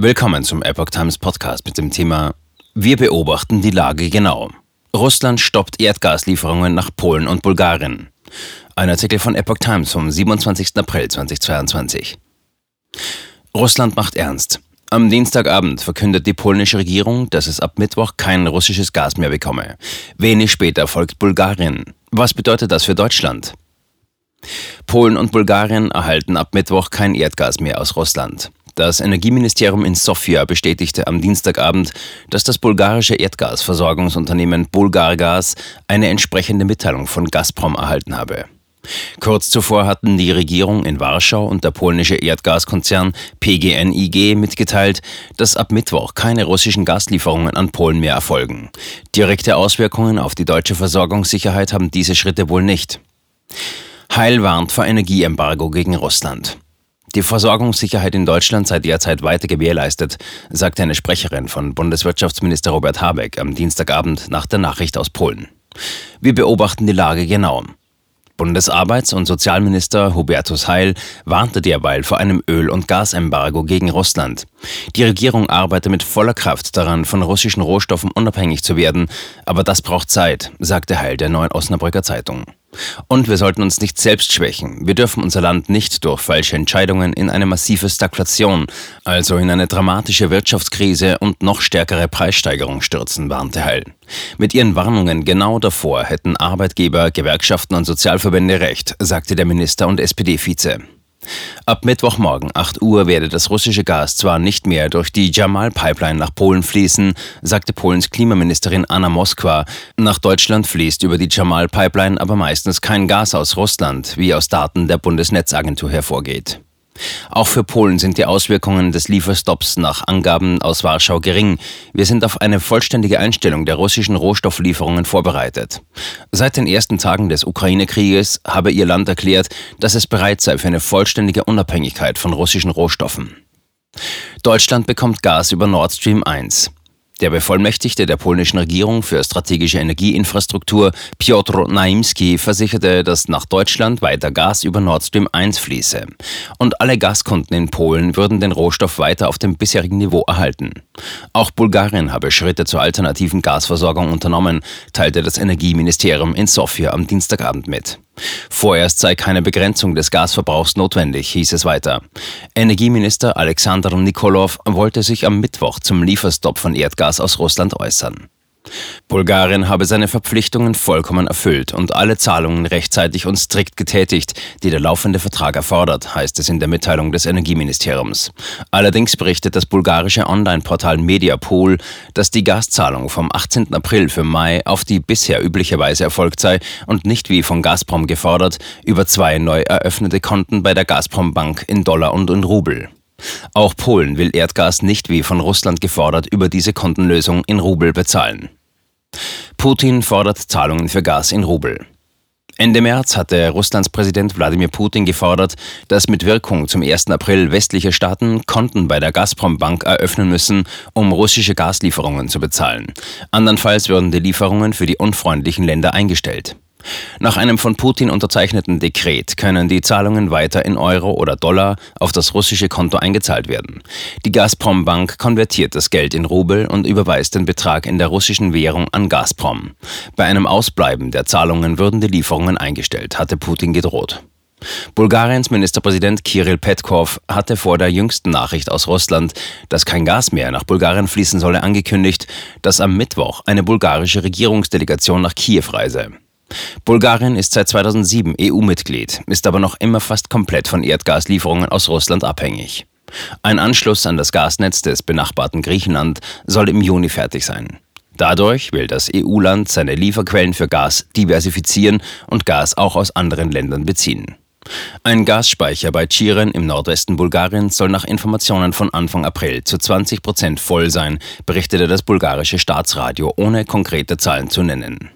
Willkommen zum Epoch Times Podcast mit dem Thema Wir beobachten die Lage genau. Russland stoppt Erdgaslieferungen nach Polen und Bulgarien. Ein Artikel von Epoch Times vom 27. April 2022. Russland macht ernst. Am Dienstagabend verkündet die polnische Regierung, dass es ab Mittwoch kein russisches Gas mehr bekomme. Wenig später folgt Bulgarien. Was bedeutet das für Deutschland? Polen und Bulgarien erhalten ab Mittwoch kein Erdgas mehr aus Russland. Das Energieministerium in Sofia bestätigte am Dienstagabend, dass das bulgarische Erdgasversorgungsunternehmen Bulgargas eine entsprechende Mitteilung von Gazprom erhalten habe. Kurz zuvor hatten die Regierung in Warschau und der polnische Erdgaskonzern PGNiG mitgeteilt, dass ab Mittwoch keine russischen Gaslieferungen an Polen mehr erfolgen. Direkte Auswirkungen auf die deutsche Versorgungssicherheit haben diese Schritte wohl nicht. Heil warnt vor Energieembargo gegen Russland. Die Versorgungssicherheit in Deutschland sei derzeit weiter gewährleistet, sagte eine Sprecherin von Bundeswirtschaftsminister Robert Habeck am Dienstagabend nach der Nachricht aus Polen. Wir beobachten die Lage genau. Bundesarbeits- und Sozialminister Hubertus Heil warnte derweil vor einem Öl- und Gasembargo gegen Russland. Die Regierung arbeite mit voller Kraft daran, von russischen Rohstoffen unabhängig zu werden, aber das braucht Zeit, sagte Heil der Neuen Osnabrücker Zeitung. Und wir sollten uns nicht selbst schwächen. Wir dürfen unser Land nicht durch falsche Entscheidungen in eine massive Stagflation, also in eine dramatische Wirtschaftskrise und noch stärkere Preissteigerung stürzen, warnte Heil. Mit ihren Warnungen genau davor hätten Arbeitgeber, Gewerkschaften und Sozialverbände recht, sagte der Minister und SPD-Vize. Ab Mittwochmorgen 8 Uhr werde das russische Gas zwar nicht mehr durch die Jamal-Pipeline nach Polen fließen, sagte Polens Klimaministerin Anna Moskwa. Nach Deutschland fließt über die Jamal-Pipeline aber meistens kein Gas aus Russland, wie aus Daten der Bundesnetzagentur hervorgeht. Auch für Polen sind die Auswirkungen des Lieferstopps nach Angaben aus Warschau gering. Wir sind auf eine vollständige Einstellung der russischen Rohstofflieferungen vorbereitet. Seit den ersten Tagen des Ukraine-Krieges habe ihr Land erklärt, dass es bereit sei für eine vollständige Unabhängigkeit von russischen Rohstoffen. Deutschland bekommt Gas über Nord Stream 1. Der Bevollmächtigte der polnischen Regierung für strategische Energieinfrastruktur, Piotr Naimski, versicherte, dass nach Deutschland weiter Gas über Nord Stream 1 fließe. Und alle Gaskunden in Polen würden den Rohstoff weiter auf dem bisherigen Niveau erhalten. Auch Bulgarien habe Schritte zur alternativen Gasversorgung unternommen, teilte das Energieministerium in Sofia am Dienstagabend mit. Vorerst sei keine Begrenzung des Gasverbrauchs notwendig, hieß es weiter. Energieminister Alexander Nikolov wollte sich am Mittwoch zum Lieferstopp von Erdgas aus Russland äußern. Bulgarien habe seine Verpflichtungen vollkommen erfüllt und alle Zahlungen rechtzeitig und strikt getätigt, die der laufende Vertrag erfordert, heißt es in der Mitteilung des Energieministeriums. Allerdings berichtet das bulgarische Online-Portal Mediapool, dass die Gaszahlung vom 18. April für Mai auf die bisher übliche Weise erfolgt sei und nicht wie von Gazprom gefordert über zwei neu eröffnete Konten bei der Gazprom Bank in Dollar und in Rubel. Auch Polen will Erdgas nicht wie von Russland gefordert über diese Kontenlösung in Rubel bezahlen. Putin fordert Zahlungen für Gas in Rubel. Ende März hatte Russlands Präsident Wladimir Putin gefordert, dass mit Wirkung zum 1. April westliche Staaten Konten bei der Gazprom Bank eröffnen müssen, um russische Gaslieferungen zu bezahlen. Andernfalls würden die Lieferungen für die unfreundlichen Länder eingestellt. Nach einem von Putin unterzeichneten Dekret können die Zahlungen weiter in Euro oder Dollar auf das russische Konto eingezahlt werden. Die Gazprom Bank konvertiert das Geld in Rubel und überweist den Betrag in der russischen Währung an Gazprom. Bei einem Ausbleiben der Zahlungen würden die Lieferungen eingestellt, hatte Putin gedroht. Bulgariens Ministerpräsident Kirill Petkov hatte vor der jüngsten Nachricht aus Russland, dass kein Gas mehr nach Bulgarien fließen solle, angekündigt, dass am Mittwoch eine bulgarische Regierungsdelegation nach Kiew reise. Bulgarien ist seit 2007 EU-Mitglied, ist aber noch immer fast komplett von Erdgaslieferungen aus Russland abhängig. Ein Anschluss an das Gasnetz des benachbarten Griechenland soll im Juni fertig sein. Dadurch will das EU-Land seine Lieferquellen für Gas diversifizieren und Gas auch aus anderen Ländern beziehen. Ein Gasspeicher bei Chiren im Nordwesten Bulgariens soll nach Informationen von Anfang April zu 20 Prozent voll sein, berichtete das bulgarische Staatsradio, ohne konkrete Zahlen zu nennen.